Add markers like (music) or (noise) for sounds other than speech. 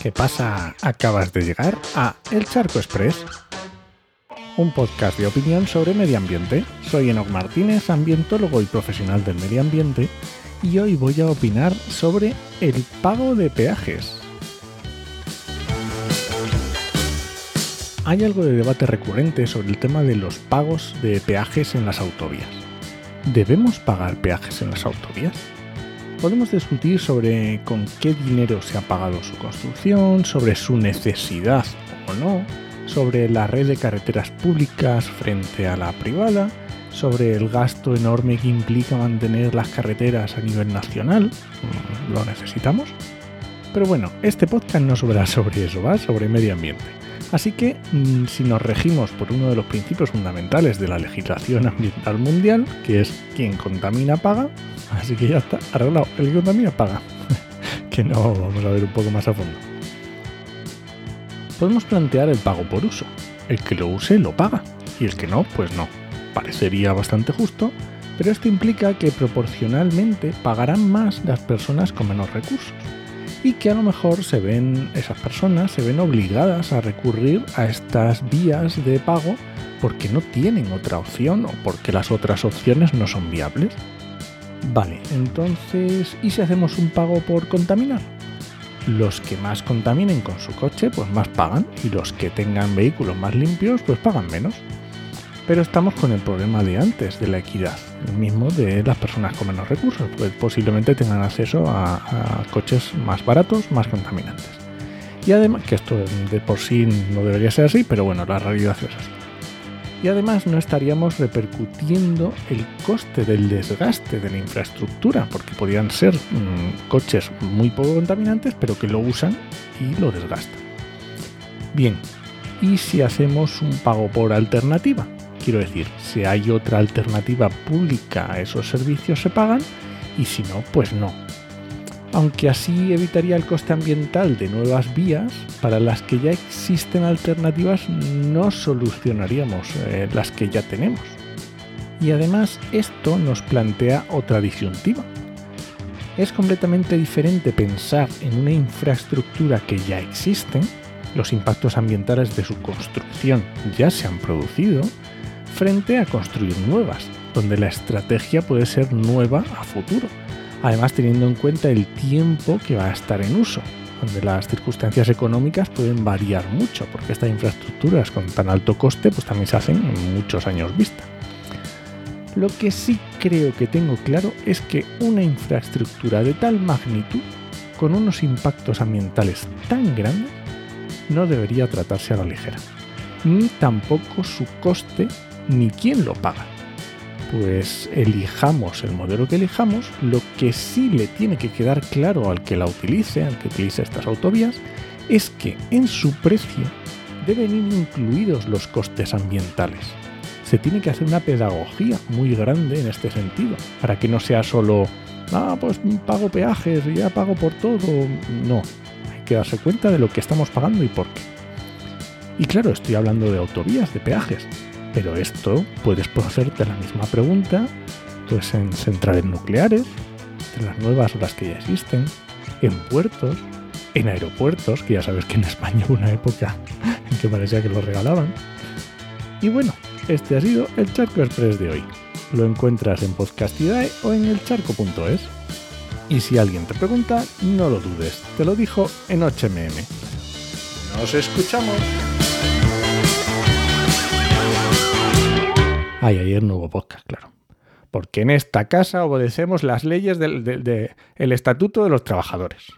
¿Qué pasa? Acabas de llegar a El Charco Express, un podcast de opinión sobre medio ambiente. Soy Enoc Martínez, ambientólogo y profesional del medio ambiente, y hoy voy a opinar sobre el pago de peajes. Hay algo de debate recurrente sobre el tema de los pagos de peajes en las autovías. ¿Debemos pagar peajes en las autovías? Podemos discutir sobre con qué dinero se ha pagado su construcción, sobre su necesidad o no, sobre la red de carreteras públicas frente a la privada, sobre el gasto enorme que implica mantener las carreteras a nivel nacional. Mm, ¿Lo necesitamos? Pero bueno, este podcast no sobra sobre eso, va sobre medio ambiente. Así que, mm, si nos regimos por uno de los principios fundamentales de la legislación ambiental mundial, que es quien contamina paga, así que ya está, arreglado, el que contamina paga. (laughs) que no vamos a ver un poco más a fondo. Podemos plantear el pago por uso. El que lo use lo paga, y el que no, pues no. Parecería bastante justo, pero esto implica que proporcionalmente pagarán más las personas con menos recursos y que a lo mejor se ven esas personas se ven obligadas a recurrir a estas vías de pago porque no tienen otra opción o porque las otras opciones no son viables. Vale, entonces, ¿y si hacemos un pago por contaminar? Los que más contaminen con su coche, pues más pagan, y los que tengan vehículos más limpios, pues pagan menos. Pero estamos con el problema de antes, de la equidad, el mismo de las personas con menos recursos, pues posiblemente tengan acceso a, coches más baratos, más contaminantes. Y además, que esto de por sí no debería ser así, pero bueno, la realidad es así. Y además no estaríamos repercutiendo el coste del desgaste de la infraestructura, porque podrían ser mm, coches muy poco contaminantes, pero que lo usan y lo desgastan. Bien, ¿y si hacemos un pago por alternativa? Quiero decir, si hay otra alternativa pública a esos servicios se pagan y si no, pues no. Aunque así evitaría el coste ambiental de nuevas vías, para las que ya existen alternativas no solucionaríamos eh, las que ya tenemos. Y además esto nos plantea otra disyuntiva. Es completamente diferente pensar en una infraestructura que ya existe, los impactos ambientales de su construcción ya se han producido, frente a construir nuevas, donde la estrategia puede ser nueva a futuro, además teniendo en cuenta el tiempo que va a estar en uso, donde las circunstancias económicas pueden variar mucho, porque estas infraestructuras con tan alto coste pues también se hacen en muchos años vista. Lo que sí creo que tengo claro es que una infraestructura de tal magnitud, con unos impactos ambientales tan grandes, no debería tratarse a la ligera, ni tampoco su coste ni quién lo paga. Pues elijamos el modelo que elijamos, lo que sí le tiene que quedar claro al que la utilice, al que utilice estas autovías, es que en su precio deben ir incluidos los costes ambientales. Se tiene que hacer una pedagogía muy grande en este sentido, para que no sea solo, ah, pues pago peajes, ya pago por todo. No, hay que darse cuenta de lo que estamos pagando y por qué. Y claro, estoy hablando de autovías, de peajes, pero esto puedes hacerte la misma pregunta pues en centrales nucleares, en las nuevas las que ya existen, en puertos, en aeropuertos, que ya sabes que en España hubo una época en que parecía que lo regalaban. Y bueno, este ha sido el Charco Express de hoy. Lo encuentras en Podcastidae o en elcharco.es. Y si alguien te pregunta, no lo dudes, te lo dijo en HMM. ¡Nos escuchamos! Ay, ayer no hubo podcast, claro. Porque en esta casa obedecemos las leyes del Estatuto de los Trabajadores.